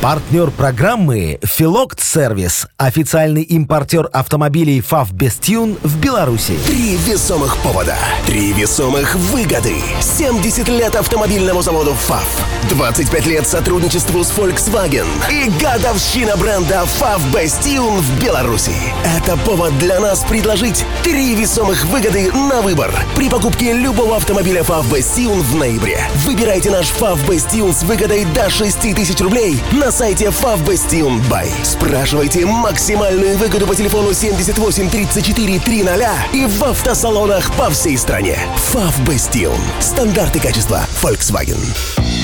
Партнер программы «Филокт Сервис» – официальный импортер автомобилей «ФАВ Бестюн» в Беларуси. Три весомых повода. Три весомых выгоды. 70 лет автомобильному заводу ФАВ. 25 лет сотрудничеству с Volkswagen. И годовщина бренда ФАВ Бестюн в Беларуси. Это повод для нас предложить три весомых выгоды на выбор. При покупке любого автомобиля ФАВ Бестюн в ноябре. Выбирайте наш ФАВ Бестюн с выгодой до 6 тысяч рублей на сайте Favbestion Buy. Спрашивайте максимальную выгоду по телефону 78 34 300 и в автосалонах по всей стране. Favbestion. Стандарты качества Volkswagen.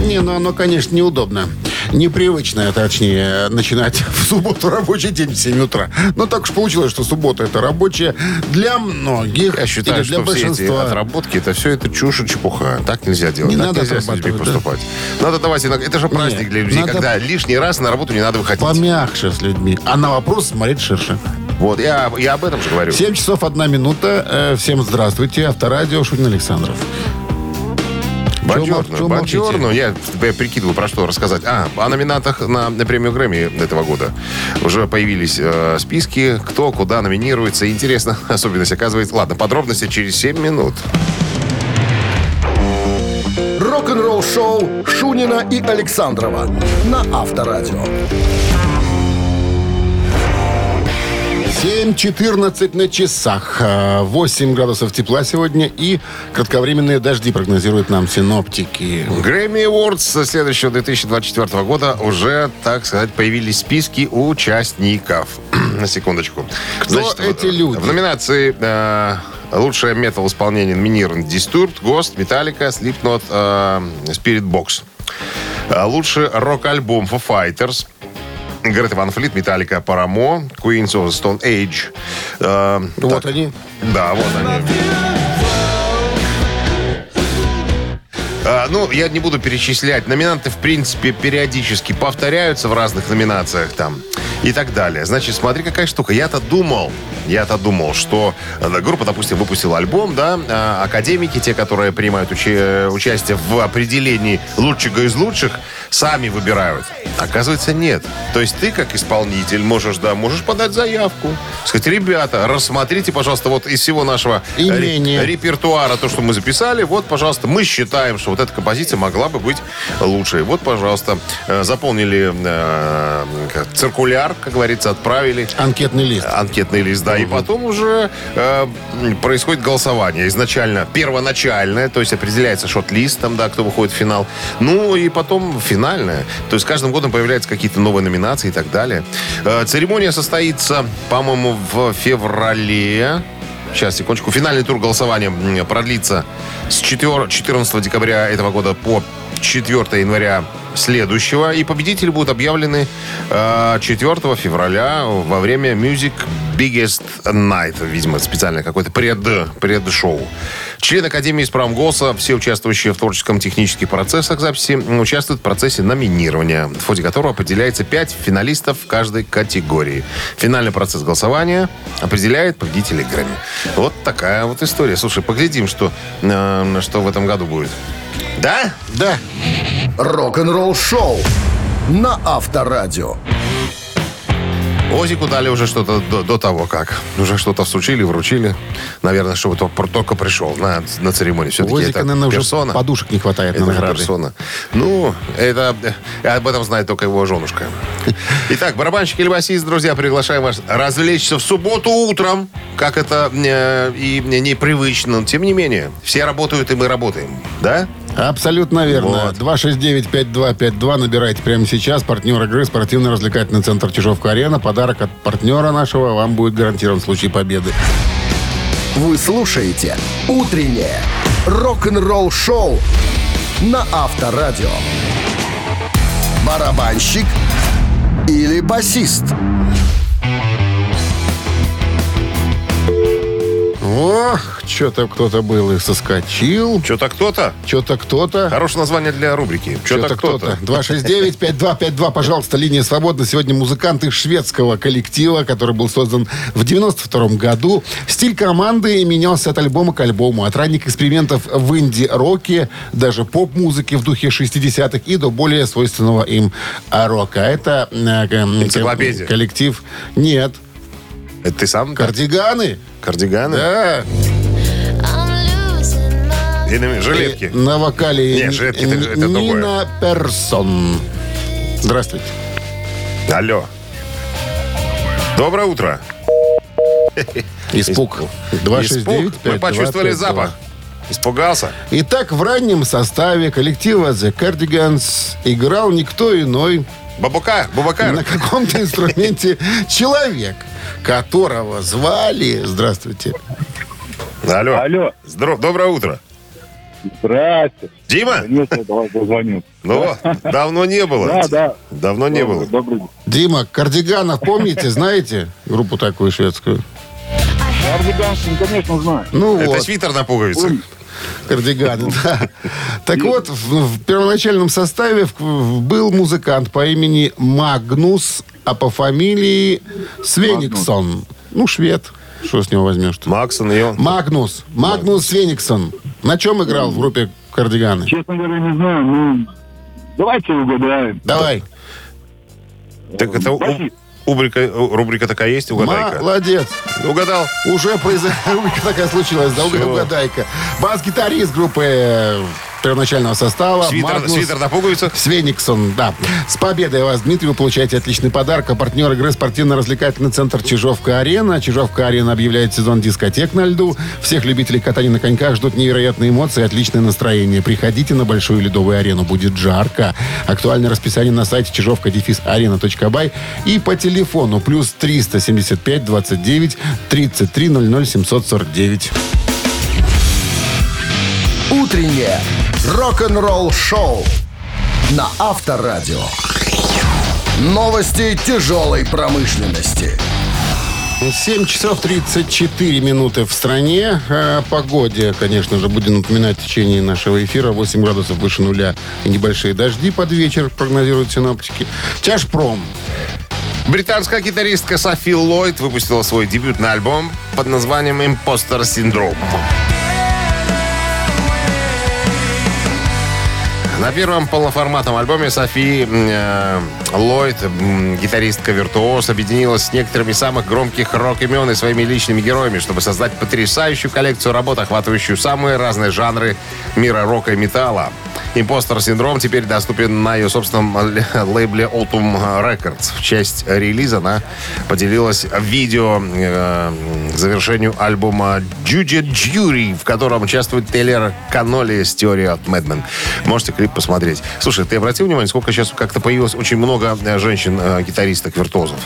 Не, ну оно, конечно, неудобно. Непривычно, точнее, начинать в субботу рабочий день в 7 утра. Но так уж получилось, что суббота это рабочая для многих. Я считаю, или для что все эти большинства. отработки, это все это чушь и чепуха. Так нельзя делать. Не так надо нельзя с людьми да. поступать. Надо давать. Это же праздник Нет, для людей, надо- когда лишний раз на работу не надо выходить. Помягче с людьми. А на вопрос смотреть ширше. Вот, я, я об этом же говорю. 7 часов 1 минута. Э, Всем здравствуйте. Авторадио Шунин Александров. Бонжорно, бонжорно. Я, я прикидываю, про что рассказать. А, о номинантах на, на премию Грэмми этого года. Уже появились э, списки, кто куда номинируется. Интересно, особенность оказывается. Ладно, подробности через 7 минут. Рок-н-ролл-шоу Шунина и Александрова на Авторадио. 7.14 на часах. Э, 8 градусов тепла сегодня и кратковременные дожди прогнозируют нам синоптики. Грэмми Awards следующего 2024 года уже, так сказать, появились списки участников. На секундочку. Кто эти в- люди? В номинации э, лучшее метал исполнение номинирован Disturbed, Ghost, Metallica, Slipknot, э, Spirit Box. Э, Лучший рок-альбом Foo Fighters. Грета Ван Флит, Металлика, Парамо, Queens of Stone Age. Э, Вот так. они. Да, вот они. А, ну, я не буду перечислять. Номинанты, в принципе, периодически повторяются в разных номинациях там и так далее. Значит, смотри, какая штука. Я-то думал, я-то думал, что э, группа, допустим, выпустила альбом, да, а академики, те, которые принимают уча- участие в определении лучшего из лучших, сами выбирают. Оказывается, нет. То есть ты, как исполнитель, можешь, да, можешь подать заявку. Сказать, ребята, рассмотрите, пожалуйста, вот из всего нашего Имение. ре- репертуара, то, что мы записали, вот, пожалуйста, мы считаем, что вот эта композиция могла бы быть лучшей. Вот, пожалуйста, э, заполнили э, циркуляр, как говорится, отправили Анкетный лист. анкетный лист, да, и потом уже э, происходит голосование. Изначально первоначальное, то есть определяется шот-лист, там, да, кто выходит в финал. Ну, и потом финальное. То есть каждым годом появляются какие-то новые номинации и так далее. Э, церемония состоится, по-моему, в феврале. Сейчас, секундочку. Финальный тур голосования продлится с 4 14 декабря этого года по 4 января следующего. И победители будут объявлены э, 4 февраля во время Music Biggest Night. Видимо, специальное какое-то пред, пред-шоу. Члены Академии голоса, все участвующие в творческом технических процессах записи, участвуют в процессе номинирования, в ходе которого определяется 5 финалистов в каждой категории. Финальный процесс голосования определяет победителей Грэмми. Вот такая вот история. Слушай, поглядим, что, э, что в этом году будет. Да? Да. Рок-н-ролл-шоу на Авторадио. Озику дали уже что-то до, до того, как. Уже что-то всучили, вручили. Наверное, чтобы то- только пришел на, на церемонию. Все-таки Озика, это наверное, уже персона. подушек не хватает Это на награды. персона. Ну, это э, об этом знает только его женушка. Итак, барабанщик или басист, друзья, приглашаем вас развлечься в субботу утром, как это э, и непривычно. Но, тем не менее, все работают, и мы работаем. Да? Абсолютно верно. Вот. 269-5252 набирайте прямо сейчас. Партнер игры спортивно-развлекательный центр Чижовка-Арена. Подарок от партнера нашего вам будет гарантирован в случае победы. Вы слушаете «Утреннее рок-н-ролл-шоу» на Авторадио. Барабанщик или басист? Ох, что-то кто-то был и соскочил. Что-то кто-то. Что-то кто-то. Хорошее название для рубрики. Что-то кто-то. 269-5252, пожалуйста, линия свободна. Сегодня музыканты шведского коллектива, который был создан в 92 году. Стиль команды менялся от альбома к альбому. От ранних экспериментов в инди-роке, даже поп-музыки в духе 60-х и до более свойственного им рока. Это э, Энциклопедия. коллектив. Нет. Это ты сам? Кардиганы. Кардиганы? Да. И на- жилетки. И на вокале Не, жилетки это- это другое. Нина Персон. Здравствуйте. Алло. Доброе утро. Испуг. 269 Испуг. Мы почувствовали запах. Испугался? Итак, в раннем составе коллектива The Cardigans играл никто иной Бабука? Бабака? на каком-то инструменте человек, которого звали... Здравствуйте. Алло. Алло, Здоров- Доброе утро. здрасте. Дима? Наконец-то до вас дозвонил. Ну, давно не было. Да, да. Давно не было. Добрый день. Дима, Кардиганов, помните, знаете группу такую шведскую? Кардиганшин, конечно, знаю. Ну Это вот. свитер на пуговицах. Кардиганы, да. Так вот, в, в первоначальном составе был музыкант по имени Магнус, а по фамилии Свениксон. Ну, швед. Что с него возьмешь? -то? Максон и он. Магнус. Магнус Свениксон. На чем играл в группе Кардиганы? Честно говоря, не знаю, ну... Давайте угадаем. Давай. Так это Басист. Рубрика, рубрика такая есть, угадайка. Молодец. Угадал. Уже произошла такая случилась, да, угадайка. Бас-гитарист группы э, первоначального состава. Свитер, Магнус свитер на пуговицах. Свениксон, да. С победой вас, Дмитрий, вы получаете отличный подарок. А партнер игры спортивно-развлекательный центр Чижовка-Арена. Чижовка-Арена объявляет сезон дискотек на льду. Всех любителей катания на коньках ждут невероятные эмоции и отличное настроение. Приходите на Большую ледовую арену. Будет жарко. Актуальное расписание на сайте чижовка-арена.бай и по телефону плюс 375 29 33 00 749. Утреннее рок-н-ролл-шоу на Авторадио. Новости тяжелой промышленности. 7 часов 34 минуты в стране. О погоде, конечно же, будем напоминать в течение нашего эфира. 8 градусов выше нуля и небольшие дожди под вечер, прогнозируют синоптики. Тяжпром. Британская гитаристка Софи Ллойд выпустила свой дебютный альбом под названием «Импостер Синдром». На первом полноформатном альбоме Софи э, Ллойд, м, гитаристка-виртуоз, объединилась с некоторыми самых громких рок-имен и своими личными героями, чтобы создать потрясающую коллекцию работ, охватывающую самые разные жанры мира рока и металла. «Импостер Синдром» теперь доступен на ее собственном лейбле Autumn Records. В честь релиза она поделилась видео э, к завершению альбома «Judy Jury», в котором участвует Тейлер Каноли с теорией от Мэдмен. Можете клип посмотреть. Слушай, ты обратил внимание, сколько сейчас как-то появилось очень много э, женщин-гитаристок, виртуозов?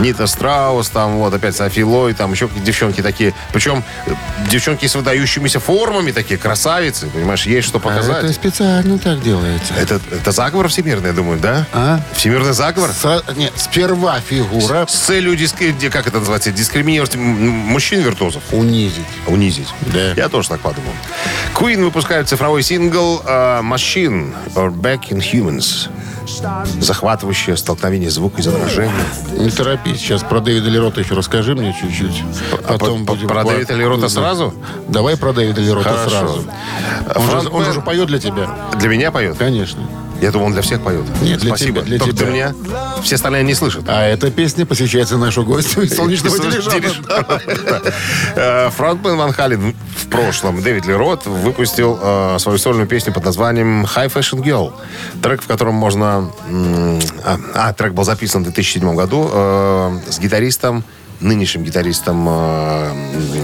Нита Страус, там вот опять Софи Лой, там еще девчонки такие. Причем э, девчонки с выдающимися формами такие, красавицы, понимаешь, есть что показать. Это специально так делается. Это, это заговор всемирный, я думаю, да? А? Всемирный заговор? Сра- Нет, сперва фигура С целью, диски- ди- как это называется, дискриминировать мужчин-виртуозов. унизить. Унизить. Да. Я тоже так подумал. Queen выпускают цифровой сингл э, Machine or Back in Humans. Захватывающее столкновение звука и изображения. Не торопись, сейчас про Дэвида Лерота еще расскажи мне чуть-чуть. Потом по- будем про Дэвида Лерота сразу? Давай про Дэвида Лерота Хорошо. сразу. Он, Франк же, он же поет для тебя. Для меня поет? Конечно. Я думал, он для всех поет. Нет, для Спасибо. тебя, для Только тебя. для меня. Все остальные не слышат. А эта песня посвящается нашу гостю из солнечного дирижабля. Э, Фронтмен Ван Хален в прошлом, Дэвид Лерот, выпустил э, свою сольную песню под названием High Fashion Girl. Трек, в котором можно... а, а, трек был записан в 2007 году э, с гитаристом нынешним гитаристом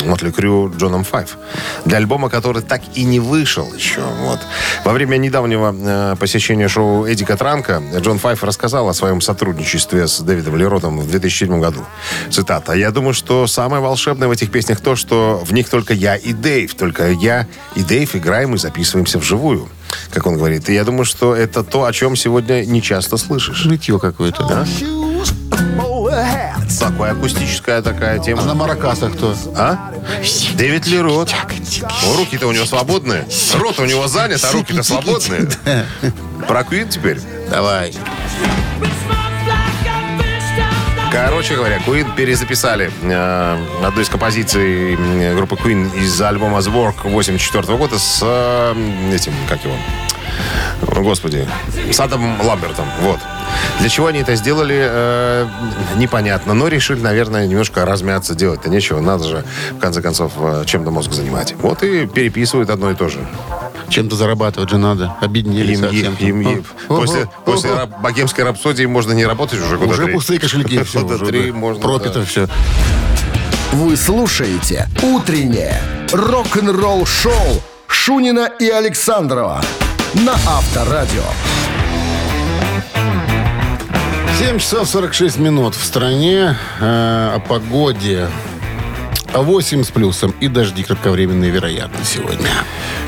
Мотли Крю Джоном Файв. Для альбома, который так и не вышел еще. Вот. Во время недавнего э, посещения шоу Эдика Транка Джон Файв рассказал о своем сотрудничестве с Дэвидом Леротом в 2007 году. Цитата. «Я думаю, что самое волшебное в этих песнях то, что в них только я и Дэйв. Только я и Дэйв играем и записываемся вживую». Как он говорит. И я думаю, что это то, о чем сегодня не часто слышишь. Житье какое-то, да? Так такое, акустическая такая А тема. на маракасах кто? А? Дэвид Ли Рот. О, Руки-то у него свободные. Рот у него занят, а руки-то свободные. Про Queen теперь? Давай. Короче говоря, Queen перезаписали э, одну из композиций э, группы Queen из альбома The Work 84 года с э, этим, как его, господи, с Адамом Ламбертом. Вот. Для чего они это сделали, э, непонятно. Но решили, наверное, немножко размяться. Делать-то нечего. Надо же, в конце концов, э, чем-то мозг занимать. Вот и переписывают одно и то же. Чем-то зарабатывать же надо. Объединили Им, совсем. им- им- О, после, ого, после ого. раб- богемской рапсодии можно не работать уже года Уже три. пустые кошельки. Все, Года уже, три да. можно, Пропито да. все. Вы слушаете «Утреннее рок-н-ролл-шоу» Шунина и Александрова на Авторадио. 7 часов 46 минут в стране. Э, о погоде. 8 с плюсом и дожди кратковременные вероятны сегодня.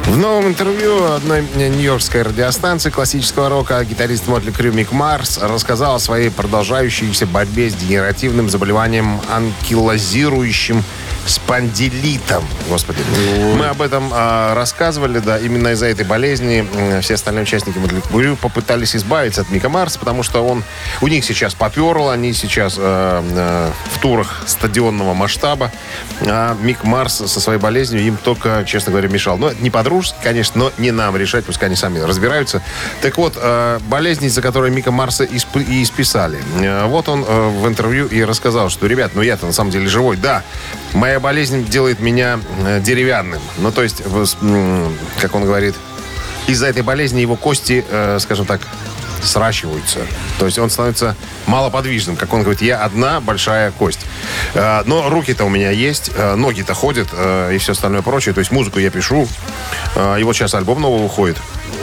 В новом интервью одной нью-йоркской радиостанции классического рока гитарист Мотли Крю Мик Марс рассказал о своей продолжающейся борьбе с дегенеративным заболеванием анкилозирующим спондилитом. Господи. Мы об этом а, рассказывали, да, именно из-за этой болезни все остальные участники Мотли Крю попытались избавиться от Мика Марса, потому что он у них сейчас поперло, они сейчас э, э, в турах стадионного масштаба, а Мик Марс со своей болезнью им только, честно говоря, мешал. Но не по-дружески, конечно, но не нам решать, пускай они сами разбираются. Так вот, э, болезнь, из-за которой Мика Марса исп- и исписали. Э, Вот он э, в интервью и рассказал, что, ребят, ну я-то на самом деле живой. Да, моя болезнь делает меня э, деревянным. Ну, то есть, как он говорит, из-за этой болезни его кости, э, скажем так, сращиваются. То есть он становится малоподвижным. Как он говорит, я одна большая кость. Э, но руки-то у меня есть, ноги-то ходят и все остальное прочее. То есть музыку я пишу. И вот сейчас альбом новый выходит.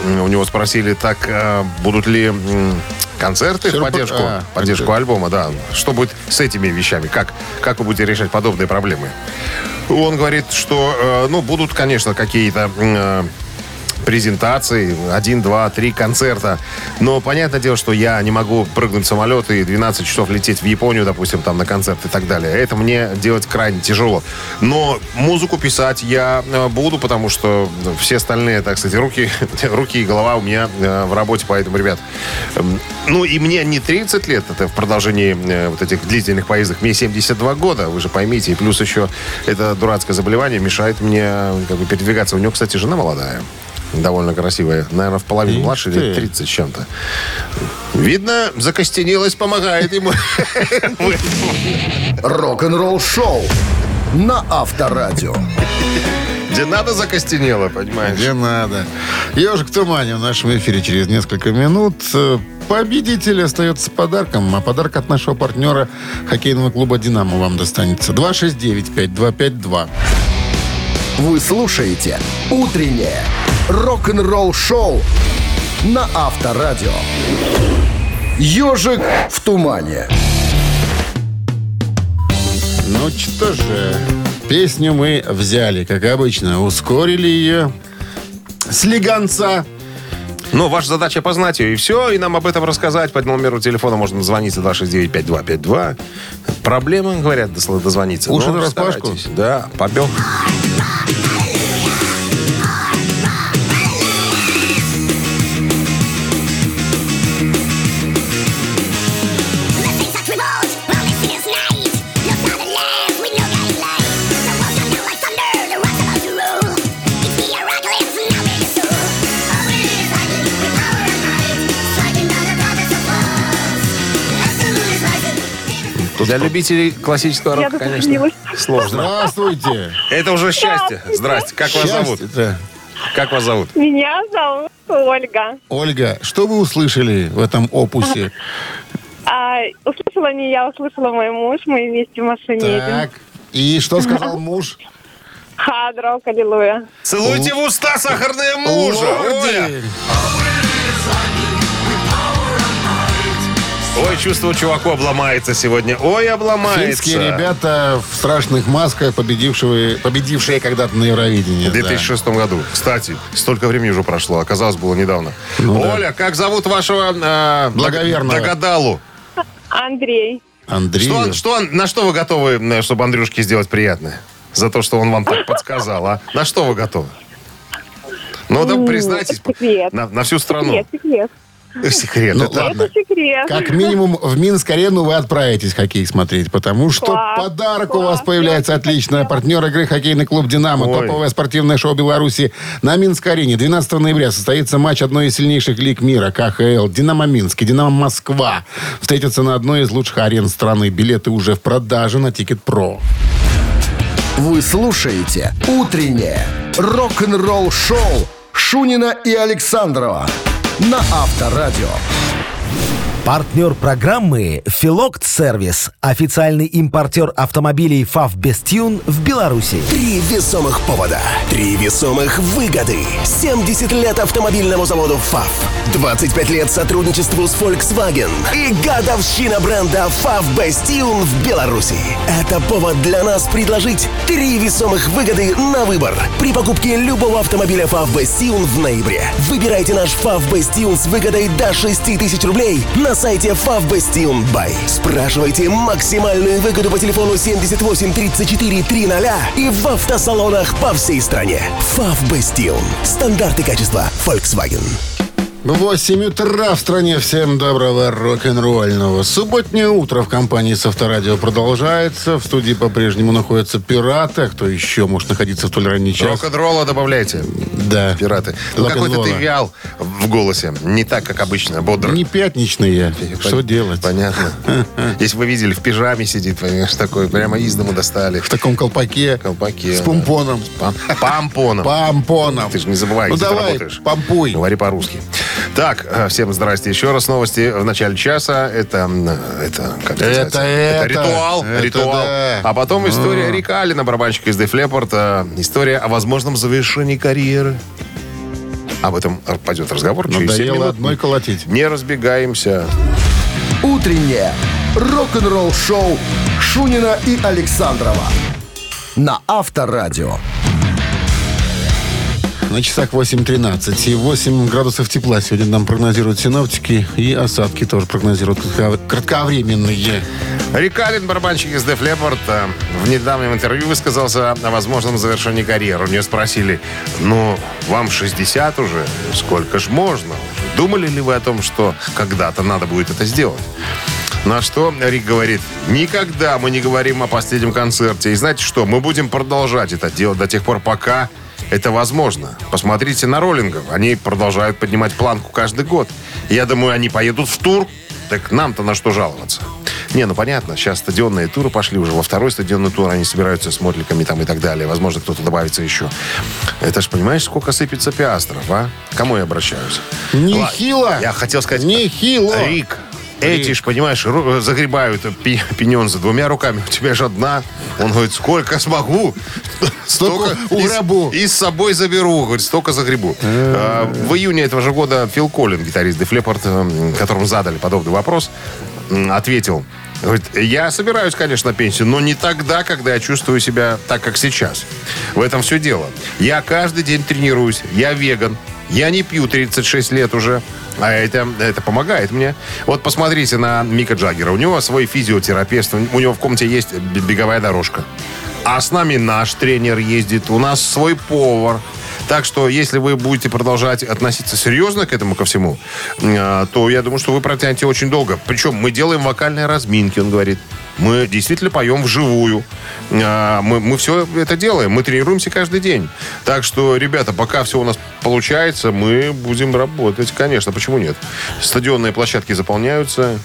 У него спросили, так э, будут ли концерты в Сюрпри- поддержку, а, поддержку концерт. альбома, да. Что будет с этими вещами? Как, как вы будете решать подобные проблемы? Он говорит, что, э, ну, будут, конечно, какие-то м, презентации, один, два, три концерта. Но понятное дело, что я не могу прыгнуть в самолет и 12 часов лететь в Японию, допустим, там на концерт и так далее. Это мне делать крайне тяжело. Но музыку писать я э, буду, потому что все остальные, так сказать, руки, руки и голова у меня э, в работе. Поэтому, ребят, эм, ну и мне не 30 лет, это в продолжении э, вот этих длительных поездок, мне 72 года, вы же поймите. И плюс еще это дурацкое заболевание мешает мне как бы, передвигаться. У него, кстати, жена молодая. Довольно красивая. Наверное, в половину Ишь младше, ты. лет 30 с чем-то. Видно, закостенелость помогает ему. Рок-н-ролл-шоу на Авторадио. Где надо закостенело, понимаешь? Где надо. Ежик в тумане в нашем эфире через несколько минут. Победитель остается с подарком, а подарок от нашего партнера хоккейного клуба «Динамо» вам достанется. 269-5252. Вы слушаете «Утреннее рок-н-ролл-шоу» на Авторадио. «Ежик в тумане». Ну что же, песню мы взяли, как обычно, ускорили ее. Слегонца. Ну, ваша задача познать ее, и все, и нам об этом рассказать. По номеру телефона можно звонить 269-5252. Проблема, говорят, дозвониться. Уши Ну, нараспашку? старайтесь. Да, побел. Для любителей классического Я рока, конечно, сложно. Здравствуйте. Это уже счастье. Здрасте. Как вас зовут? Как вас зовут? Меня зовут Ольга. Ольга, что вы услышали в этом опусе? А, услышала не я, услышала мой муж. Мы вместе в машине едем. Так. И что сказал муж? Хадрок, аллилуйя. Целуйте в уста сахарные мужа. Оля. Ой, чувство чуваку обломается сегодня. Ой, обломается. Финские ребята в страшных масках, победившие, победившие когда-то на Евровидении. В 2006 году. Кстати, столько времени уже прошло. Оказалось, было недавно. Ну да. Оля, как зовут вашего... э, Благоверного. Догадалу. Андрей. Андрею. Что, что, на что вы готовы, э, чтобы Андрюшке сделать приятное? За то, что он вам так подсказал, а? На что вы готовы? Ну, да М, признайтесь. секрет. На, на всю страну. Секрет, секрет. Секрет. Ну, это- ладно. Это секрет. Как минимум в Минск-арену вы отправитесь хоккей смотреть, потому что Класс, подарок у вас класс, появляется хотела. Партнер игры хоккейный клуб «Динамо». Ой. Топовое спортивное шоу Беларуси. На Минск-арене 12 ноября состоится матч одной из сильнейших лиг мира КХЛ. «Динамо Минск» и «Динамо Москва» встретятся на одной из лучших арен страны. Билеты уже в продаже на Тикет.Про. Вы слушаете «Утреннее рок-н-ролл-шоу» Шунина и Александрова на Авторадио. Партнер программы «Филокт Сервис». Официальный импортер автомобилей «ФАВ Бестюн» в Беларуси. Три весомых повода. Три весомых выгоды. 70 лет автомобильному заводу ФАВ. 25 лет сотрудничеству с Volkswagen. И годовщина бренда ФАВ Бастион в Беларуси. Это повод для нас предложить три весомых выгоды на выбор. При покупке любого автомобиля ФАВ Бастион в ноябре. Выбирайте наш ФАВ Бастион с выгодой до 6 тысяч рублей на сайте Бай. Спрашивайте максимальную выгоду по телефону 78 34 300 и в автосалонах по всей стране. Бастион. Стандарты качества Volkswagen. 8 утра в стране. Всем доброго рок-н-ролльного. Субботнее утро в компании с Авторадио продолжается. В студии по-прежнему находятся пираты. А кто еще может находиться в столь ранний час? Рок-н-ролла добавляйте. Да. Пираты. Ну, какой-то ты вял в голосе. Не так, как обычно, бодр. Не пятничный я. Что Пон- делать? Понятно. Если вы видели, в пижаме сидит, понимаешь, такой, прямо из дому достали. В таком колпаке. Колпаке. С да. помпоном. Пам- Пампоном. Помпоном. Ты же не забывай, Ну давай, работаешь. помпуй. Говори по-русски. Так, э, всем здрасте еще раз. Новости в начале часа. Это, это, как Это, называется? это, ритуал. это ритуал. да. А потом история Рика Алина, барабанщика из Def Leppard. э, История о возможном завершении карьеры. Об этом пойдет разговор через 7 Надоело минут. одной колотить. Не разбегаемся. «Утреннее рок-н-ролл-шоу» Шунина и Александрова на Авторадио. На часах 8.13 и 8 градусов тепла сегодня нам прогнозируют синоптики. И осадки тоже прогнозируют кратко- кратковременные. Рик Аллен, барабанщик из Def Leppard, э, в недавнем интервью высказался о возможном завершении карьеры. У нее спросили, ну, вам 60 уже, сколько ж можно? Думали ли вы о том, что когда-то надо будет это сделать? На что Рик говорит, никогда мы не говорим о последнем концерте. И знаете что, мы будем продолжать это делать до тех пор, пока это возможно. Посмотрите на роллингов. Они продолжают поднимать планку каждый год. Я думаю, они поедут в тур. Так нам-то на что жаловаться? Не, ну понятно, сейчас стадионные туры пошли уже. Во второй стадионный тур они собираются с мотликами там и так далее. Возможно, кто-то добавится еще. Это ж понимаешь, сколько сыпется пиастров, а? Кому я обращаюсь? Нехило. Я хотел сказать... Нехило. Рик, эти ж, понимаешь, загребают пи- пенензы двумя руками. У тебя же одна. Он говорит, сколько смогу, Столько и с- угребу. И с собой заберу. Говорит, столько загребу. А, В июне этого же года Фил Коллин, гитарист Leppard, м, которому задали подобный вопрос, ответил, Говорит, я собираюсь, конечно, на пенсию, но не тогда, когда я чувствую себя так, как сейчас. В этом все дело. Я каждый день тренируюсь, я веган, я не пью 36 лет уже, а это, это помогает мне. Вот посмотрите на Мика Джаггера. У него свой физиотерапевт, у него в комнате есть беговая дорожка. А с нами наш тренер ездит, у нас свой повар. Так что, если вы будете продолжать относиться серьезно к этому ко всему, э, то я думаю, что вы протянете очень долго. Причем мы делаем вокальные разминки, он говорит. Мы действительно поем вживую. А, Мы, мы все это делаем. Мы тренируемся каждый день. Так что, ребята, пока все у нас получается, мы будем работать. Конечно, почему нет? Стадионные площадки заполняются.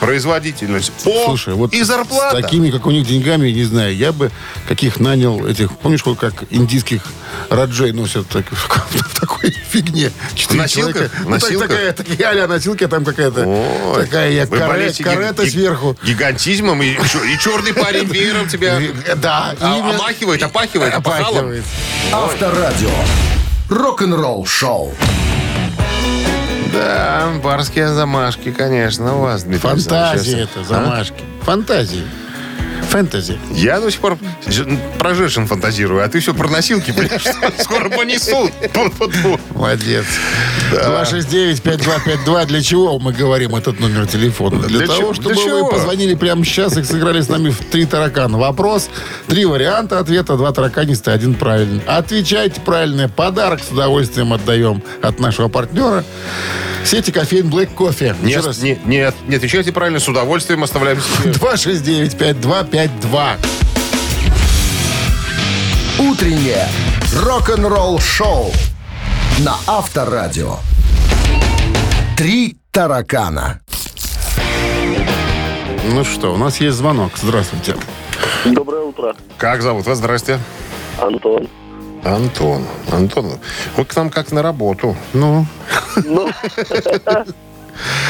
Производительность. О, Слушай, вот и зарплата. с такими, как у них, деньгами, не знаю, я бы каких нанял этих, помнишь, вот как индийских раджей носят так- в такой фигне. Четыре носилках? человека. Ну, так- носилках? такая, такие а-ля носилки, а там какая-то Ой, такая каре- болеете карета ги- сверху. Гигантизмом и, и черный парень веером тебя Да, а- именно. омахивает, опахивает. Опахивает. Авторадио. Рок-н-ролл-шоу. Да, барские замашки, конечно, у вас, Дмитрий Фантазии это, а? замашки. Фантазии. Фэнтези. Я до сих пор про женщин фантазирую, а ты все про носилки, что скоро понесут. Молодец. 269-5252. Для чего мы говорим этот номер телефона? Для, Для того, чтобы Для вы позвонили прямо сейчас и сыграли с нами в три таракана. Вопрос, три варианта ответа, два тараканистые, один правильный. Отвечайте правильно. Подарок с удовольствием отдаем от нашего партнера. Сети кофеин Black Кофе. Нет, не, нет, не отвечайте правильно, с удовольствием оставляем себе. 269-5252. Утреннее рок-н-ролл-шоу на Авторадио. Три таракана. Ну что, у нас есть звонок. Здравствуйте. Доброе утро, Как зовут вас? Здрасте. Антон. Антон. Антон, вы к нам как на работу. Ну, Ну,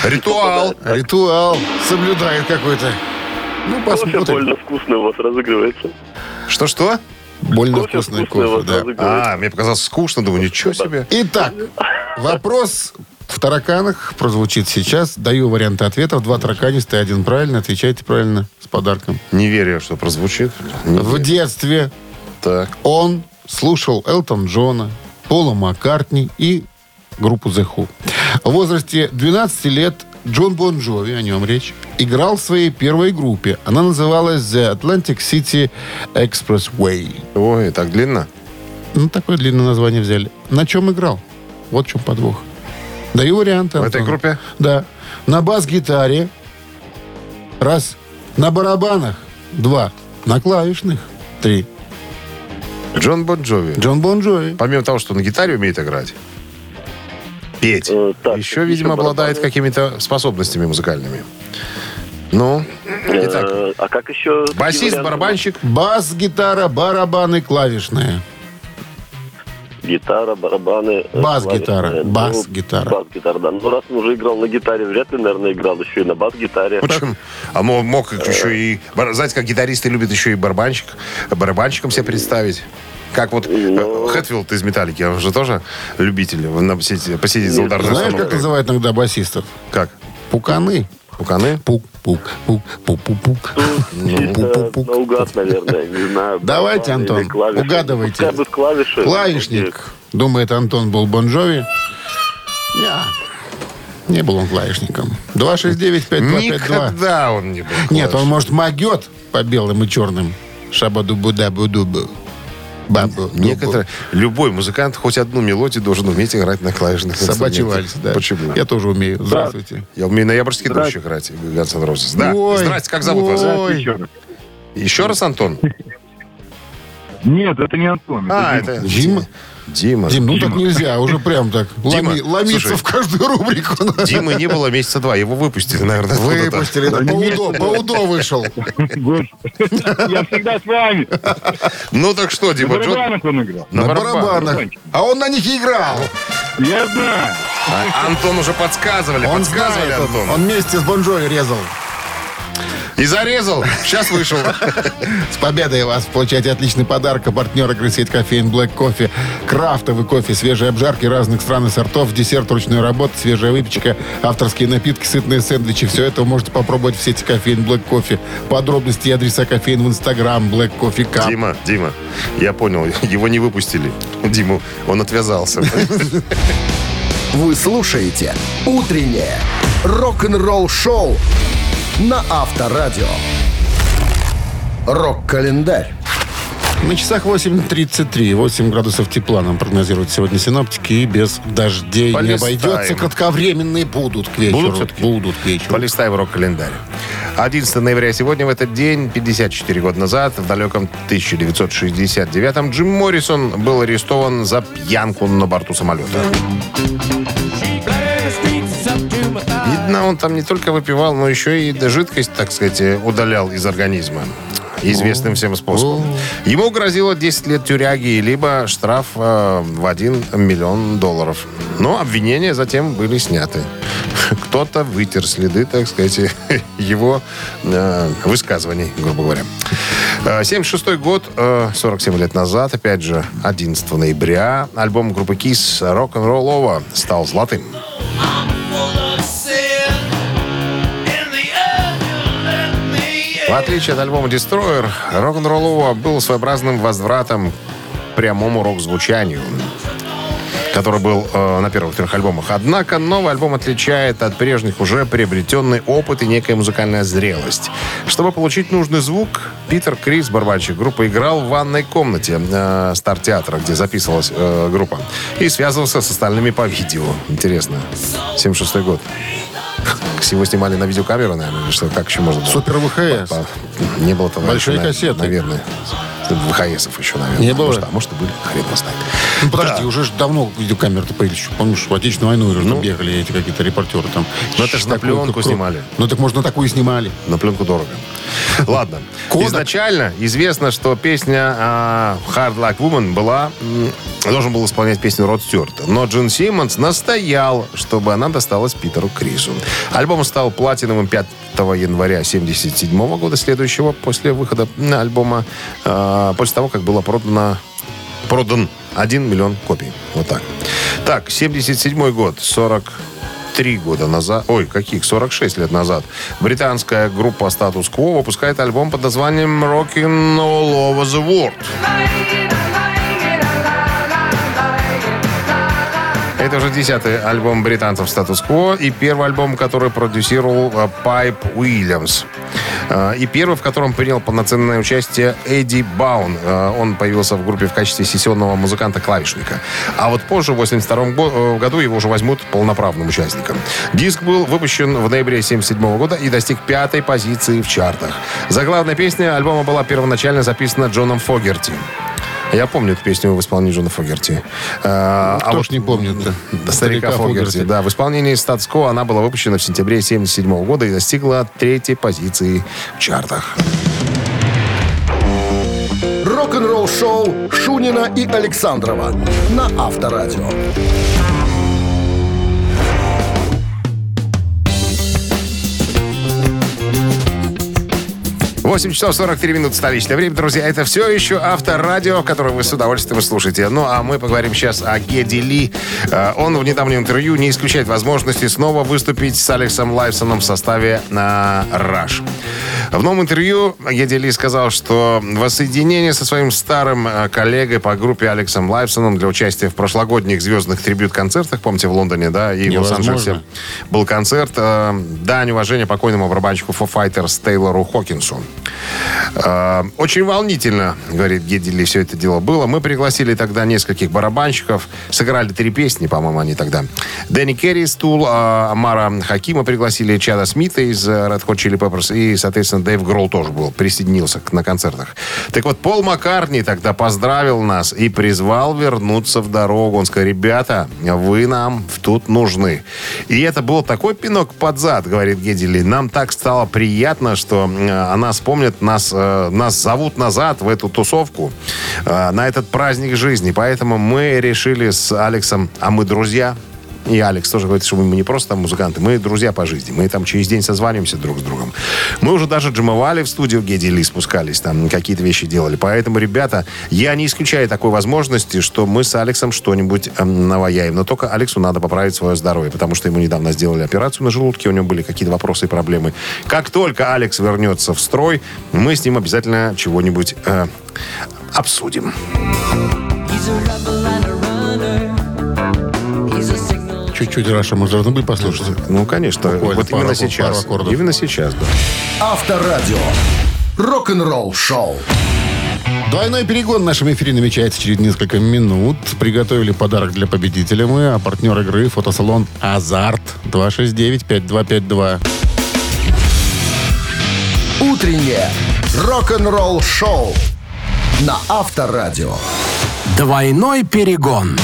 Ритуал. ритуал соблюдает какой-то. Ну, кофе посмотрим. больно вкусный у вас разыгрывается. Что-что? Больно Кофе вкусный кофе, да. А, мне показалось скучно, думаю, ничего себе. Итак, вопрос в тараканах прозвучит сейчас. Даю варианты ответов. Два тараканистые, один правильно. Отвечайте правильно с подарком. Не верю, что прозвучит. Не В верю. детстве Так. он слушал Элтон Джона, Пола Маккартни и группу The Who. В возрасте 12 лет Джон Бон Джови, о нем речь, играл в своей первой группе. Она называлась The Atlantic City Expressway. Ой, так длинно? Ну, такое длинное название взяли. На чем играл? Вот в чем подвох. Даю варианты. В этой Антон. группе? Да. На бас-гитаре. Раз. На барабанах. Два. На клавишных. Три. Джон Бон Джови. Джон Бон Джови. Помимо того, что на гитаре умеет играть, петь, Э, так, еще, еще видимо, обладает барабаны. какими-то способностями музыкальными. Ну, итак, Э, А как еще... басист, барабанщик. Бас-гитара, барабаны, клавишные. Гитара, барабаны. э, Бас-гитара, клавишные. Ну, бас-гитара. Бас-гитара, да. Ну, раз он уже играл на гитаре, вряд ли, наверное, играл еще и на бас-гитаре. Почему? А мо- мог еще и... Знаете, как гитаристы любят еще и барабанщик. Барабанщиком себе представить. Как вот Ну. э, Хэтфилд из «Металлики», он же тоже любитель посидеть, посидеть за ударной Знаешь, как называют иногда басистов? Как? Пуканы. Пуканы? Пук-пук, пук-пук-пук-пук. Чисто Пук-пук-пук. наугад, наверное, не знаю. Давайте, Антон, угадывайте. Клавишник. Думает, Антон был Бон Джови. Не. Не был он клавишником. 269-5252. Никогда он не был. Нет, он, может, могет по белым и черным. Шабаду-буда-буду-бу. Бабу. Некоторые, любой музыкант хоть одну мелодию должен уметь играть на клавишных Собачий вальс, да. Почему? Я тоже умею. Здравствуйте. Я умею ноябрьский дождь играть. N' Roses. Да. Ой, Здрасте, как зовут вас? Еще раз. Еще раз, Антон? Нет, это не Антон. А, Дима. это... Дима? Дима. Дим, ну так нельзя, уже прям так. Дима, ломи- ломиться слушай, в каждую рубрику. Димы не было месяца два. Его выпустили, наверное. Выпустили, да, по УДО, по УДО вышел. Я всегда с вами. Ну так что, На Дима, Джон? барабанах он играл. На На барабанах. барабанах. А он на них играл. Я знаю. А, Антон уже подсказывали, Он подсказывали, Антон. он вместе с Бонжой резал. И зарезал. Сейчас вышел. С победой вас! Получайте отличный подарок. А партнер игры сеть кофеин Black Кофе. Крафтовый кофе, свежие обжарки разных стран и сортов, десерт ручной работы, свежая выпечка, авторские напитки, сытные сэндвичи. Все это вы можете попробовать в сети кофеин Black Кофе. Подробности и адреса кофеин в инстаграм Black Coffee Cup. Дима, Дима, я понял, его не выпустили. Диму, он отвязался. Вы слушаете «Утреннее рок-н-ролл-шоу» на Авторадио. Рок-календарь. На часах 8.33. 8 градусов тепла нам прогнозируют сегодня синоптики. И без дождей Полистаем. не обойдется. Кратковременные будут к вечеру. Будут всё-таки? Будут к вечеру. Полистай в рок-календарь. 11 ноября сегодня, в этот день, 54 года назад, в далеком 1969-м, Джим Моррисон был арестован за пьянку на борту самолета. Видно, он там не только выпивал, но еще и жидкость, так сказать, удалял из организма. Известным всем способом. Ему грозило 10 лет тюряги, либо штраф э, в 1 миллион долларов. Но обвинения затем были сняты. Кто-то вытер следы, так сказать, его э, высказываний, грубо говоря. Э, 76 год, э, 47 лет назад, опять же, 11 ноября, альбом группы Kiss «Rock'n'Roll Over» стал золотым. В отличие от альбома Destroyer, рок-н-ролл был своеобразным возвратом к прямому рок-звучанию который был э, на первых трех альбомах. Однако новый альбом отличает от прежних уже приобретенный опыт и некая музыкальная зрелость. Чтобы получить нужный звук, Питер Крис, барабанщик группы, играл в ванной комнате э, Стар-театра, где записывалась э, группа, и связывался с остальными по видео. Интересно. 76 год. Всего снимали на видеокамеру, наверное, или что? Как еще можно было? Супер ВХС. Не было тогда Большие на- кассеты. Наверное. ВХСов еще, наверное. Не было? Может, а может, и были. Хрен его знает. Ну, подожди, уже ж давно видеокамеры-то появились. Помнишь, в Отечественную войну уже там бегали эти какие-то репортеры там. Ну, это ж на Такую пленку круг- снимали. Ну, так можно такую и снимали. На пленку дорого. Ладно. Кодек. Изначально известно, что песня а, Hard Like Woman была... Должен был исполнять песню Род Стюарта. Но Джин Симмонс настоял, чтобы она досталась Питеру Крису. Альбом стал платиновым 5 января 1977 года, следующего после выхода альбома, а, после того, как было продано продан 1 миллион копий. Вот так. Так, 77 год, 43 года назад, ой, каких, 46 лет назад, британская группа Status Quo выпускает альбом под названием Rockin' All Over the World. Это уже десятый альбом британцев Quo и первый альбом, который продюсировал э, Пайп Уильямс. Э, И первый, в котором принял полноценное участие Эдди Баун. Э, Он появился в группе в качестве сессионного музыканта-клавишника. А вот позже, в 1982 го- э, году, его уже возьмут полноправным участником. Диск был выпущен в ноябре 1977 года и достиг пятой позиции в чартах. Заглавная песня альбома была первоначально записана Джоном Фогерти. Я помню эту песню в исполнении Джона Фогерти. Э, Кто ж не помнит-то? да, старика Фогерти. Да, в исполнении статско она была выпущена в сентябре 1977 года и достигла третьей позиции в чартах. Рок-н-ролл-шоу Шунина и Александрова на Авторадио. 8 часов 43 минут столичное время, друзья. Это все еще авторадио, которое вы с удовольствием слушаете. Ну, а мы поговорим сейчас о Геди Ли. Э, Он в недавнем интервью не исключает возможности снова выступить с Алексом Лайфсоном в составе на «Раш». В новом интервью Геди Ли сказал, что воссоединение со своим старым э, коллегой по группе Алексом Лайфсоном для участия в прошлогодних звездных трибют-концертах, помните, в Лондоне, да, и в. Лос-Анджелесе был концерт э, «Дань уважения покойному барабанщику Foo Fighters Тейлору Хокинсу». Э, очень волнительно, говорит Гедели, все это дело было. Мы пригласили тогда нескольких барабанщиков, сыграли три песни, по-моему, они тогда. Дэнни Керри, Стул, Амара Хакима пригласили, Чада Смита из Red Hot Chili Peppers и, соответственно, Дэйв Гролл тоже был, присоединился на концертах. Так вот, Пол Маккартни тогда поздравил нас и призвал вернуться в дорогу. Он сказал, ребята, вы нам тут нужны. И это был такой пинок под зад, говорит Гедели. Нам так стало приятно, что э, она вспомнит нас, э, нас зовут назад в эту тусовку, э, на этот праздник жизни. Поэтому мы решили с Алексом, а мы друзья, и Алекс тоже говорит, что мы не просто музыканты, мы друзья по жизни. Мы там через день созваниваемся друг с другом. Мы уже даже джимовали в студию, где Дели спускались, там какие-то вещи делали. Поэтому, ребята, я не исключаю такой возможности, что мы с Алексом что-нибудь эм, наваяем. Но только Алексу надо поправить свое здоровье, потому что ему недавно сделали операцию на желудке, у него были какие-то вопросы и проблемы. Как только Алекс вернется в строй, мы с ним обязательно чего-нибудь э, обсудим. Чуть-чуть Раша мы должны были послушать. Ну, конечно. Буквально вот пару- именно пару сейчас. аккордов. Именно сейчас, да. Авторадио. Рок-н-ролл-шоу. Двойной перегон в нашем эфире намечается через несколько минут. Приготовили подарок для победителя мы, а партнер игры фотосалон «Азарт» 269-5252. Утреннее рок-н-ролл-шоу на Авторадио. Двойной перегон.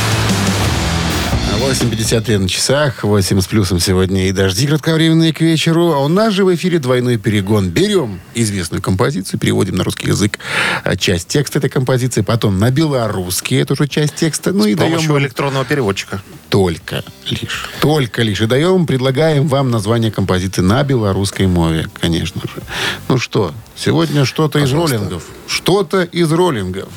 8.53 на часах, 8 с плюсом сегодня и дожди кратковременные к вечеру. А у нас же в эфире двойной перегон. Берем известную композицию, переводим на русский язык а, часть текста этой композиции, потом на белорусский эту же часть текста, ну и С даем помощью вам электронного переводчика. только лишь. Только лишь. И даем, предлагаем вам название композиции на белорусской мове, конечно же. Ну что, сегодня что-то из роллингов. Что-то из роллингов.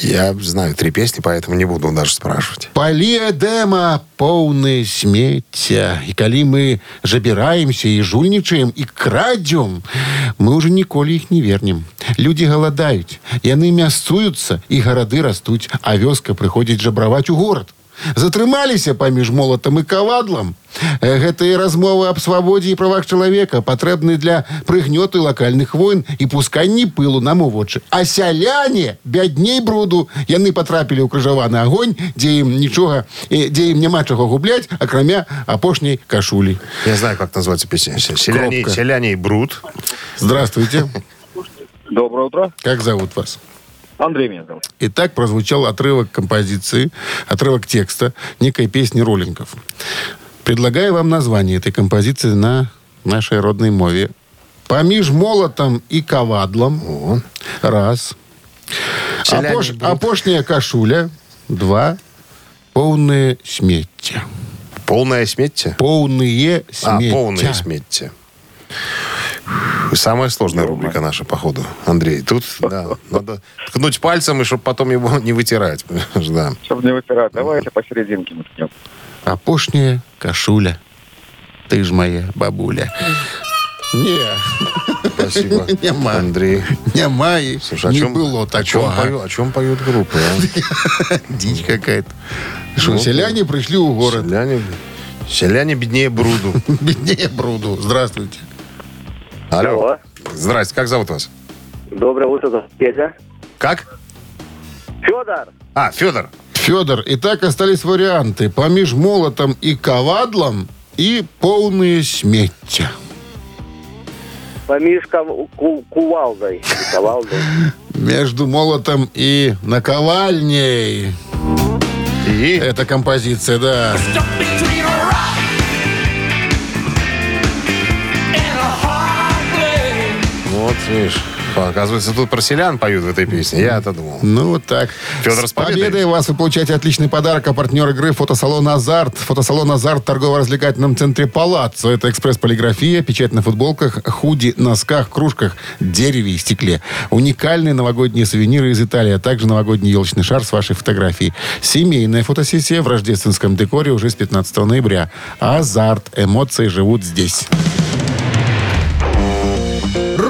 Я знаю три песни, поэтому не буду даже спрашивать. Паліэдэма поўнае смецця. І калі мы забіраемся і жульнічаем і крадзем, мы ўжо ніколі іх не вернем. Людзі галадаюць, яны мясцуюцца і гарады растуць, а вёска прыходзіць жабраваць у горад. Затрымаліся паміж молатам і кавадлам. Э, Гэтыя размовы аб свабодзе і правах чалавека патрэбны для прыгнёту лакальных войн і пусканні пылу нам у вочы. А сяляне бядней бруду яны патрапілі ў крыжаваны агонь, дзе ім нічога, э, дзе ім няма чаго губляць, акрамя апошняй кашулі. Я знаю, как называется песня. Селяне, Кропка. селяне и Брут. Здравствуйте. Доброе утро. Как зовут вас? Андрей меня зовут. Итак, прозвучал отрывок композиции, отрывок текста некой песни Роллингов. Предлагаю вам название этой композиции на нашей родной мове. «Поміж молотом и ковадлом» – раз. Селяне Апош, Брут. апошняя кашуля – два. Полные смеття. Полная смеття? Полные А, смеття. полная смеття. Самая сложная рубрика наша, походу, Андрей. Тут, да, надо ткнуть пальцем, и чтобы потом его не вытирать. Да. Чтобы не вытирать, давайте посерединке наткнем. Апошняя кашуля. Ты ж моя бабуля. Не, Спасибо, Нема. Андрей. няма і Слушай, не чем, было о чем, такого. пою- о чем поют группы? а? Дичь какая-то. Что, Ну, селяне пришли у города. Селяне, селяне беднее Бруду. Беднее бруду. Здравствуйте. Алло. Здрасте, как зовут вас? Доброе утро, Петя. Как? Федор. А, Федор. Федор, и так остались варианты. Поміж молотом и ковадлом и полные смеття. По мишкам ку- кувалдой. Кувалдой. Между молотом и наковальней. И Эта композиция, да. Вот, видишь, оказывается, тут про селян поют в этой песне. Я-то думал. Ну, вот так. Федор, с победой. вас вы получаете отличный подарок. А партнер игры фотосалон «Азарт». Фотосалон «Азарт» в торгово-развлекательном центре «Палаццо». Это экспресс-полиграфия, печать на футболках, худи, носках, кружках, дереве и стекле. Уникальные новогодние сувениры из Италии, а также новогодний елочный шар с вашей фотографией. Семейная фотосессия в рождественском декоре уже с 15 ноября. «Азарт». Эмоции живут здесь.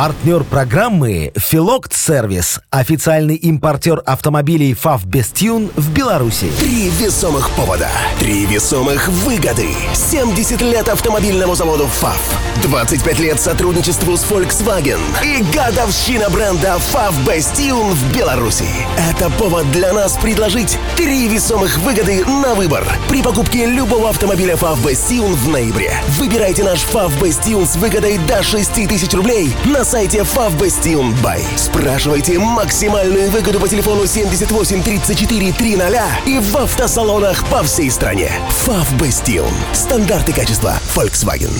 Партнер программы «Филокт Сервис». Официальный импортер автомобилей «ФАВ Бестюн» в Беларуси. Три весомых повода. Три весомых выгоды. 70 лет автомобильному заводу ФАВ. 25 лет сотрудничеству с Volkswagen. И годовщина бренда ФАВ Бастиун в Беларуси. Это повод для нас предложить три весомых выгоды на выбор. При покупке любого автомобиля ФАВ Бастиун в ноябре. Выбирайте наш ФАВ Бастиун с выгодой до 6 тысяч рублей на сайте Бай. Спрашивайте максимальную выгоду по телефону 78 34 300 и в автосалонах по всей стране. Бастиун. Стандарты качества Volkswagen.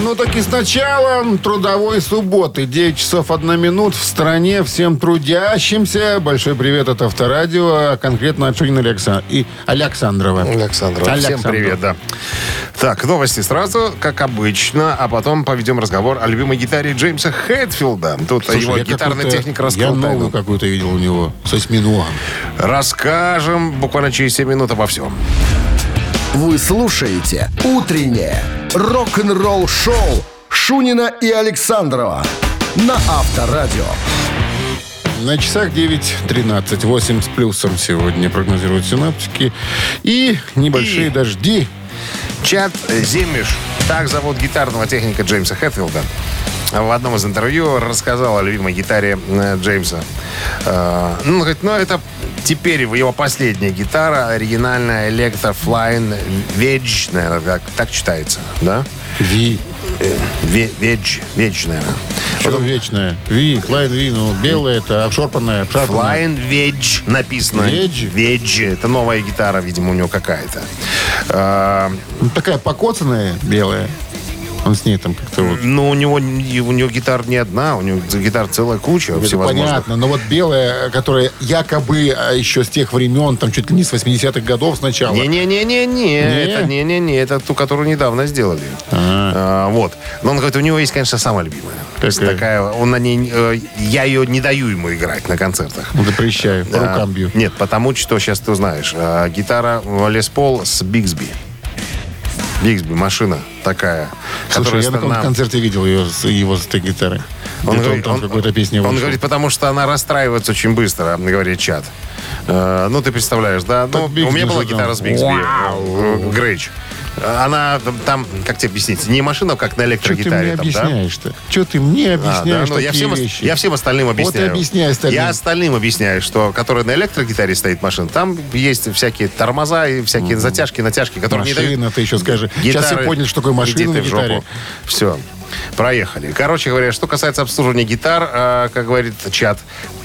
Ну так и с началом трудовой субботы. 9 часов 1 минут в стране. Всем трудящимся. Большой привет от Авторадио, а конкретно от Шунина Алекса и Александрова. Александр, всем привет, да. Так, новости сразу, как обычно, а потом поведем разговор о любимой гитаре Джеймса Хэтфилда. Тут Слушай, его я гитарная техника Я раскрыла новую какую-то видел у него с осьминогом. Расскажем буквально через 7 минут обо всем. Вы слушаете «Утреннее рок-н-ролл-шоу» Шунина и Александрова на Авторадио. На часах 9.13, 8 с плюсом сегодня прогнозируют синаптики. И небольшие И- дожди. Чат Зимиш, так зовут гитарного техника Джеймса Хэтфилда, в одном из интервью рассказал о любимой гитаре э, Джеймса. Э, Ну, говорит, ну, это теперь его последняя гитара, оригинальная Electro Flying Wedge, наверное, как, так читается, да? Ви. Ве- Wedge, Wedge, наверное. Что вечное? Ви, Клайн Ви, ну, белое это обшорпанное, обшарпанное. Flying Wedge написано. Wedge? Wedge. Это новая гитара, видимо, у него какая-то. Э, Ну, такая покоцанная белая. Он с ней там как-то вот... Ну, у него, у него гитар не одна, у него гитар целая куча Это всевозможных. понятно, но вот белая, которая якобы а, еще с тех времен, там чуть ли не с 80-х годов сначала. Не-не-не-не-не, Не? это не-не-не, это ту, которую недавно сделали. А, вот. Но он говорит, у него есть, конечно, самая любимая. Какая? такая, он на ней, э, я ее не даю ему играть на концертах. Ну, Запрещаю, по А, рукам бью. Нет, потому что сейчас ты узнаешь. А, гитара Лес Пол с Бигсби. Бигсби, машина такая. Слушай, я на каком-то концерте видел ее, его с этой гитарой. Он говорит, он- какой-то песни он говорит, потому что она расстраивается очень быстро, говорит чат. Э, ну, ты представляешь, да? Ну, у меня была гитара с Бигсби. э, Грейч. Она там, как тебе объяснить, не машина, как на Что ты электрогитаре. мне там, да? объясняешь-то? Что ты мне А, да, объясняешь ну, я, всем, вещи? я всем остальным Вот и объясняю. объясняй остальным. Я остальным объясняю, что которая на электрогитаре стоит машина, там есть всякие тормоза и всякие затяжки, натяжки, которые не дают... Машина, ты еще скажи. Сейчас все Гитары, поняли, что такое машина на гитаре. Все. Проехали. Короче говоря, что касается обслуживания гитар, э, как говорит чат,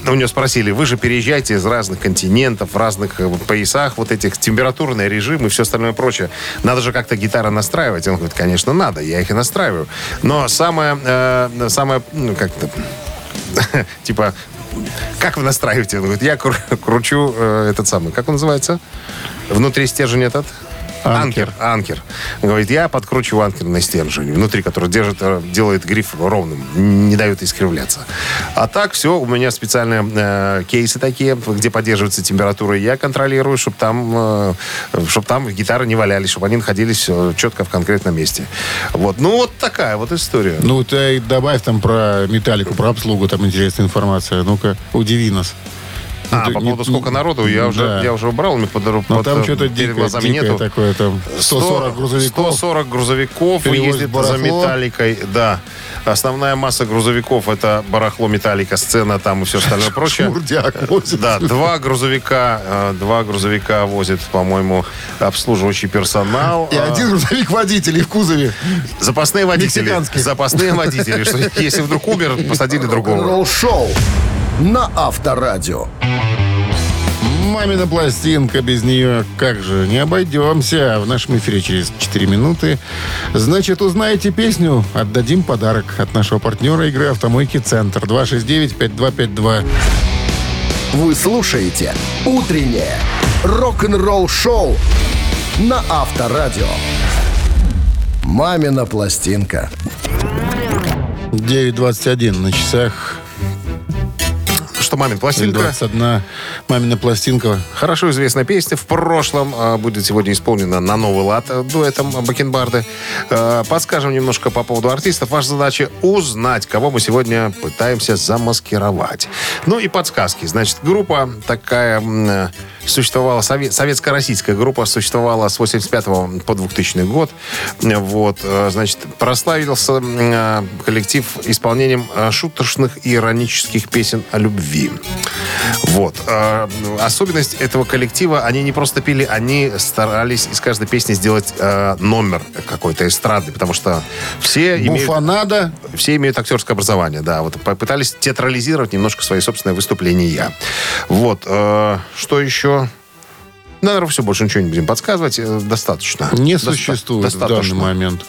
у него спросили, вы же переезжаете из разных континентов, в разных э, поясах, вот этих температурный режим и все остальное прочее. Надо же как-то гитары настраивать. Он говорит, конечно, надо, я их и настраиваю. Но самое, э, самое ну, как-то, типа, как вы настраиваете? Он говорит, я кру- кручу э, этот самый, как он называется? Внутри стержень этот? Анкер. Анкер. Анкер. Говорит, я подкручиваю анкерный стержень, внутри который держит, э, делает гриф ровным, не дает искривляться. А так все, у меня специальные э, кейсы такие, где поддерживается температура, я контролирую, чтобы там, чтобы там гитары не валялись, чтобы они находились э, четко в конкретном месте. Вот. Ну, вот такая вот история. Ну, ты добавь там про металлику, про обслугу, там интересная информация. Ну-ка, удиви нас. А, по поводу сколько народу, я уже, Да. я уже убрал, меня под, Но под, там э, что-то перед дикое, глазами дикое нету. такое, там 140 грузовиков. 140 грузовиков ездит барахло. за металликой, да. Основная масса грузовиков это барахло, металлика, сцена там и все остальное прочее. Шмурдяк возит. Да, два грузовика, э, два грузовика возит, по-моему, обслуживающий персонал. И А, один грузовик водителей в кузове. Запасные водители. Запасные водители. Что если вдруг умер, посадили другого. Рок-н-ролл-шоу на Авторадио. Мамина пластинка, без нее как же не обойдемся. В нашем эфире через 4 минуты. Значит, узнаете песню, отдадим подарок от нашего партнера игры «Автомойки Центр» 269-5252. Вы слушаете «Утреннее рок-н-ролл-шоу» на Авторадио. «Мамина пластинка». 9.21 на часах. Что, мамин, пластинка? 21 мамина пластинка. Хорошо известная песня. В прошлом а, будет сегодня исполнена на новый лад э, дуэтом Бакенбарды. Э, подскажем немножко по поводу артистов. Ваша задача узнать, кого мы сегодня пытаемся замаскировать. Ну и подсказки. Значит, группа такая э, существовала, сове- советско-российская группа существовала с 85 по 2000 год. Вот, э, значит, прославился э, коллектив исполнением э, шуточных и иронических песен о любви. Вот. Особенность этого коллектива, они не просто пели, они старались из каждой песни сделать номер какой-то эстрадный, потому что все имеют, Буфанада. все имеют актерское образование, да. Вот попытались театрализировать немножко свои собственные выступления. Вот. Что еще? Наверное, все, больше ничего не будем подсказывать. э, Достаточно. Не Доста- существует в данный достаточно. момент.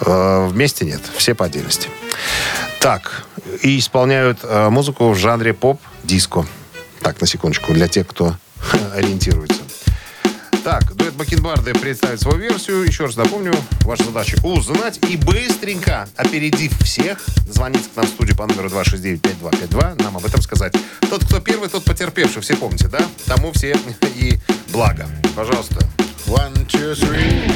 Э, Вместе нет, все по отдельности. Так, и исполняют э, музыку в жанре поп-диско. Так, на секундочку, для тех, кто ориентируется. Так, дуэт Бакенбарды представит свою версию. Еще раз напомню, ваша задача узнать и быстренько, опередив всех, звонить к нам в студию по номеру 269-5252, нам об этом сказать. Тот, кто первый, тот потерпевший. Все помните, да? Тому все и благо. Пожалуйста. One, two, three.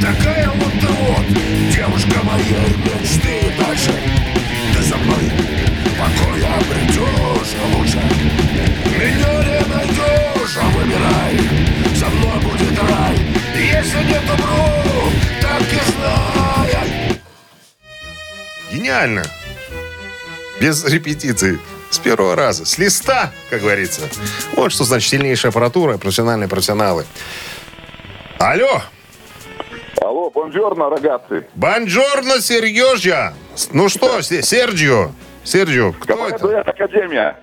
Такая вот ты вот, девушка моей мечты дальше Ты за мной покоя обретешь лучше Меня не найдешь, а выбирай Со мной будет рай Если нет добро, так и знай Гениально. Без репетиции. С первого раза. С листа, как говорится. Вот что значит сильнейшая аппаратура, профессиональные профессионалы. Алло. Алло, buongiorno, ragazzi. Buongiorno, Сережа. Ну что, Се- Серджио? Серджио, кто это? Дуэт Академия.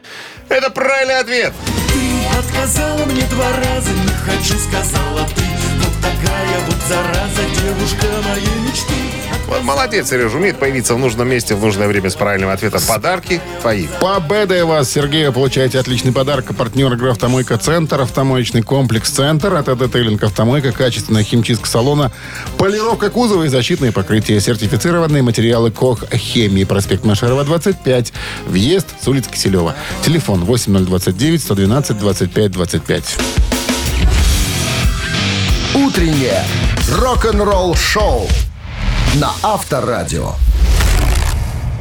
Это правильный ответ. Ты отказала мне два раза, не хочу, сказала ты. Вот такая вот зараза, девушка моей мечты. Вот молодец, Сережа, умеет появиться в нужном месте в нужное время с правильным ответом. Подарки твои. Победой вас, Сергей, вы получаете отличный подарок. Партнер игры «Автомойка Центр», автомоечный комплекс «Центр». Это детейлинг «Автомойка», качественная химчистка салона, полировка кузова и защитные покрытия. Сертифицированные материалы КОХ «Хемии». Проспект Машерова, 25. Въезд с улицы Киселева. Телефон 8029 112 25 25. Утреннее рок-н-ролл-шоу на Авторадио.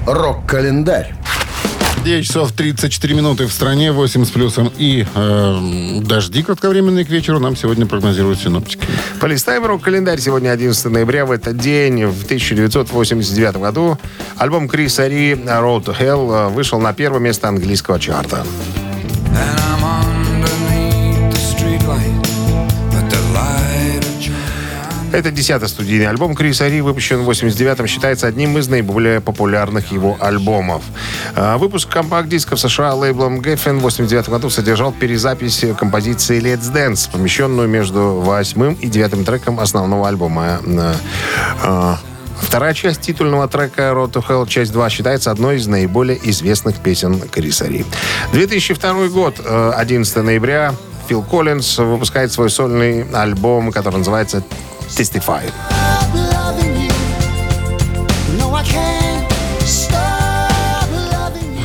Рок-календарь. 9 часов 34 минуты в стране, 8 с плюсом. И э, дожди кратковременные к вечеру нам сегодня прогнозируют синоптики. Полистаем рок-календарь. Сегодня 11 ноября. В этот день, в 1989 году, альбом Криса Ри «Road to Hell» вышел на первое место английского чарта. Это десятый студийный альбом Криса Ри, выпущен в 89-м, считается одним из наиболее популярных его альбомов. А, Выпуск компакт-диска в США лейблом Geffen в 89 году содержал перезапись композиции Let's Dance, помещенную между восьмым и девятым треком основного альбома. А, а, Вторая часть титульного трека «Road to Hell. Часть 2» считается одной из наиболее известных песен Криса Ри. 2002 год, э, 11 ноября, Фил Коллинз выпускает свой сольный альбом, который называется «Testify».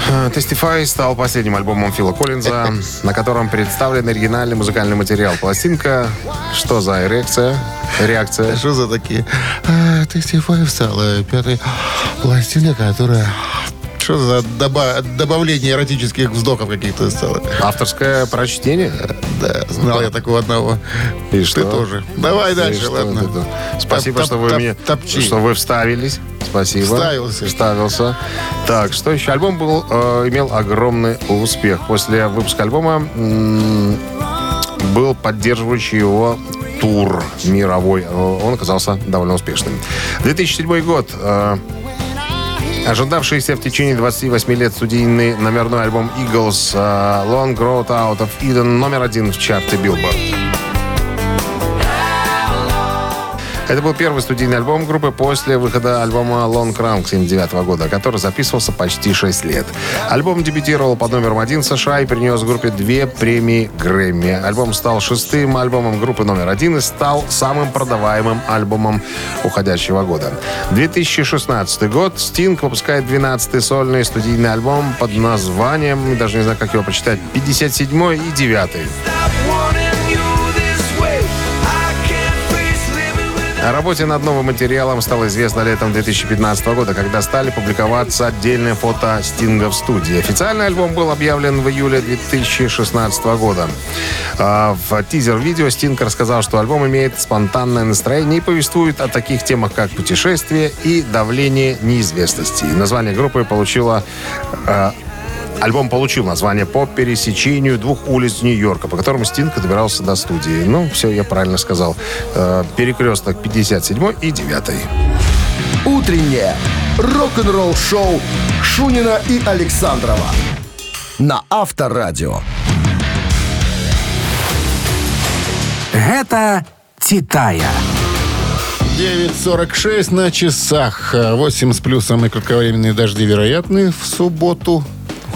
Э, Testify стал последним альбомом Фила Коллинза, на котором представлен оригинальный музыкальный материал. Пластинка «Что за эрекция?» Реакция. Что за такие? А, ты Стефаев стала пятая пластина, которая... Что за доба- добавление эротических вздохов каких-то стало? Авторское прочтение. Да, знал я такого одного. И Ты что? тоже. Давай И дальше, что ладно. это? Спасибо, Топ- что вы топ- мне... топчи. Что вы вставились. Спасибо. Вставился. Вставился. Так, что еще? Альбом был, э, имел огромный успех. После выпуска альбома м, был поддерживающий его тур мировой. Э, Он оказался довольно успешным. 2007 год. э, Ожидавшийся в течение 28 лет студийный номерной альбом Eagles э, Long Road Out of Eden номер один в чарте Billboard. Это был первый студийный альбом группы после выхода альбома Long Run 79 года, который записывался почти 6 лет. Альбом дебютировал под номером один США и принес группе две премии Грэмми. Альбом стал шестым альбомом группы номер один и стал самым продаваемым альбомом уходящего года. 2016 год. Стинг выпускает 12-й сольный студийный альбом под названием, даже не знаю, как его прочитать, 57 и 9 О работе над новым материалом стало известно летом 2015 года, когда стали публиковаться отдельные фото Стинга в студии. Официальный альбом был объявлен в июле 2016 года. А В тизер-видео Стинг рассказал, что альбом имеет спонтанное настроение и повествует о таких темах, как путешествие и давление неизвестности. Название группы получило э, Альбом получил название по пересечению двух улиц Нью-Йорка, по которым Стинг добирался до студии. Ну, все, я правильно сказал. Э, Перекресток 57 и 9. Утреннее рок-н-ролл-шоу Шунина и Александрова на Авторадио. Гэта Титая. 9.46 на часах. 8 с плюсом и кратковременные дожди вероятны в субботу.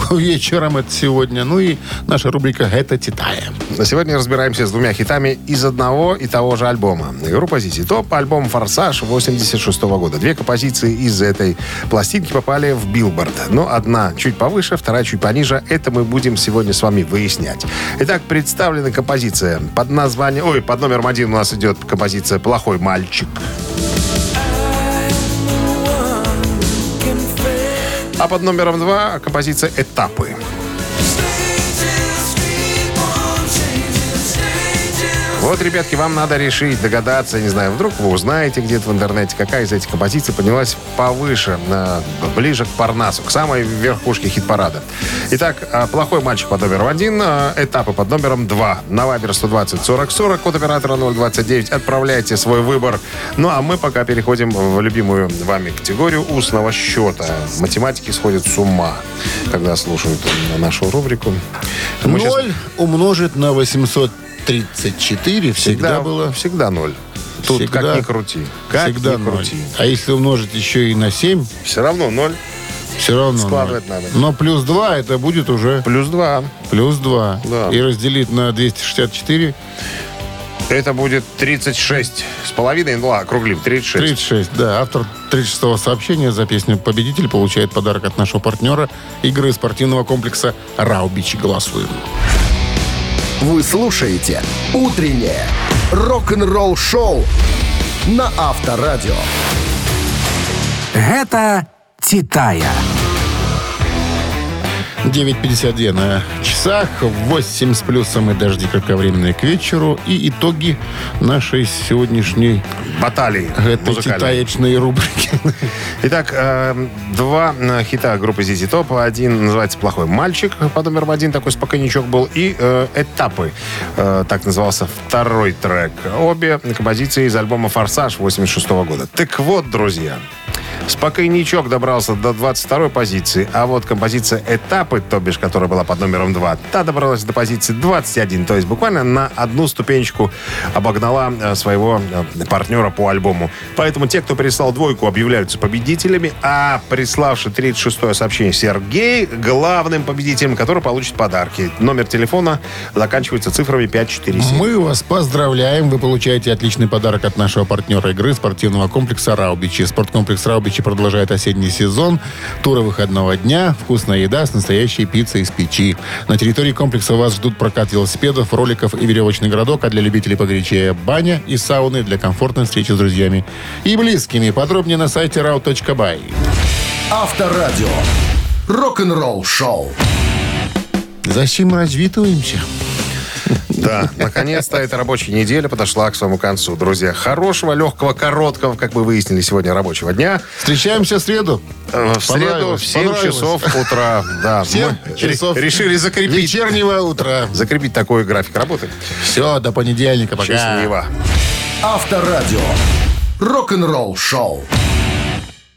Вечером это сегодня. Ну и наша рубрика «Это Титая». На сегодня разбираемся с двумя хитами из одного и того же альбома. Группа ZZ Top, альбом «Форсаж» 86 года. Две композиции из этой пластинки попали в Билборд. Но одна чуть повыше, вторая чуть пониже. Это мы будем сегодня с вами выяснять. Итак, представлена композиция под названием... Ой, под номером один у нас идет композиция «Плохой мальчик». А под номером два композиция «Этапы». Вот, ребятки, вам надо решить, догадаться, не знаю, вдруг вы узнаете где-то в интернете, какая из этих композиций поднялась повыше, на- ближе к Парнасу, к самой верхушке хит-парада. Итак, а, «Плохой мальчик» под номером один, а, этапы под номером два. На Вайбер 120 40 40, код оператора 029. Отправляйте свой выбор. Ну, а мы пока переходим в любимую вами категорию устного счета. Математики сходят с ума, когда слушают нашу рубрику. Мы щас- Ноль умножить на 834 всегда, было... Всегда ноль. Тут Всегда- как ни крути. Как всегда ни крути. А если умножить еще и на 7, Все равно ноль. все равно Складывать ноль. надо. Но плюс 2 это будет уже Плюс два. плюс 2. Да. И разделить на 264 Это будет 36 с половиной, ну ладно, округлим, 36. 36. Да, автор 36-го сообщения за песню «Победитель» получает подарок от нашего партнера игры спортивного комплекса «Раубичи». Голосуем. Вы слушаете «Утреннее рок-н-ролл-шоу» на Авторадио. Гэта Титая. 9.52 на часах, 8 с плюсом и дожди кратковременные к вечеру. И итоги нашей сегодняшней Баталии этой музыкальной. титаечной рубрики. Итак, э, два э, хита группы ZZ Top. Один называется «Плохой мальчик» под номером один, такой спокойничок был. И э, «Этапы», э, так назывался второй трек. Обе композиции из альбома «Форсаж» 86 года. Так вот, друзья, Спокойничок добрался до 22 позиции, а вот композиция «Этапы», то бишь, которая была под номером 2, та добралась до позиции 21, то есть буквально на одну ступенечку обогнала э, своего э, партнера по альбому. Поэтому те, кто прислал двойку, объявляются победителями, а приславший 36-е сообщение Сергей главным победителем, который получит подарки. Номер телефона заканчивается цифрами 547. Мы вас поздравляем. Вы получаете отличный подарок от нашего партнера игры спортивного комплекса «Раубичи». Спорткомплекс «Раубичи» продолжает осенний сезон. Туры выходного дня, вкусная еда с настоящей пиццей из печи. На территории комплекса вас ждут прокат велосипедов, роликов и веревочный городок, а для любителей погорячее баня и сауны для комфортной встречи с друзьями и близкими. Подробнее на сайте rau.by. Авторадио. Рок-н-ролл-шоу. Зачем развитываемся? Да, наконец-то эта рабочая неделя подошла к своему концу. Друзья, хорошего, легкого, короткого, как мы выяснили сегодня, рабочего дня. Встречаемся в среду. Э, В среду в 7 понравилось. часов утра. Да, мы часов ре- решили закрепить, Вечернего утра. закрепить такой график работы. Все, до понедельника. Пока. Счастливо. Авторадио. Рок-н-ролл-шоу.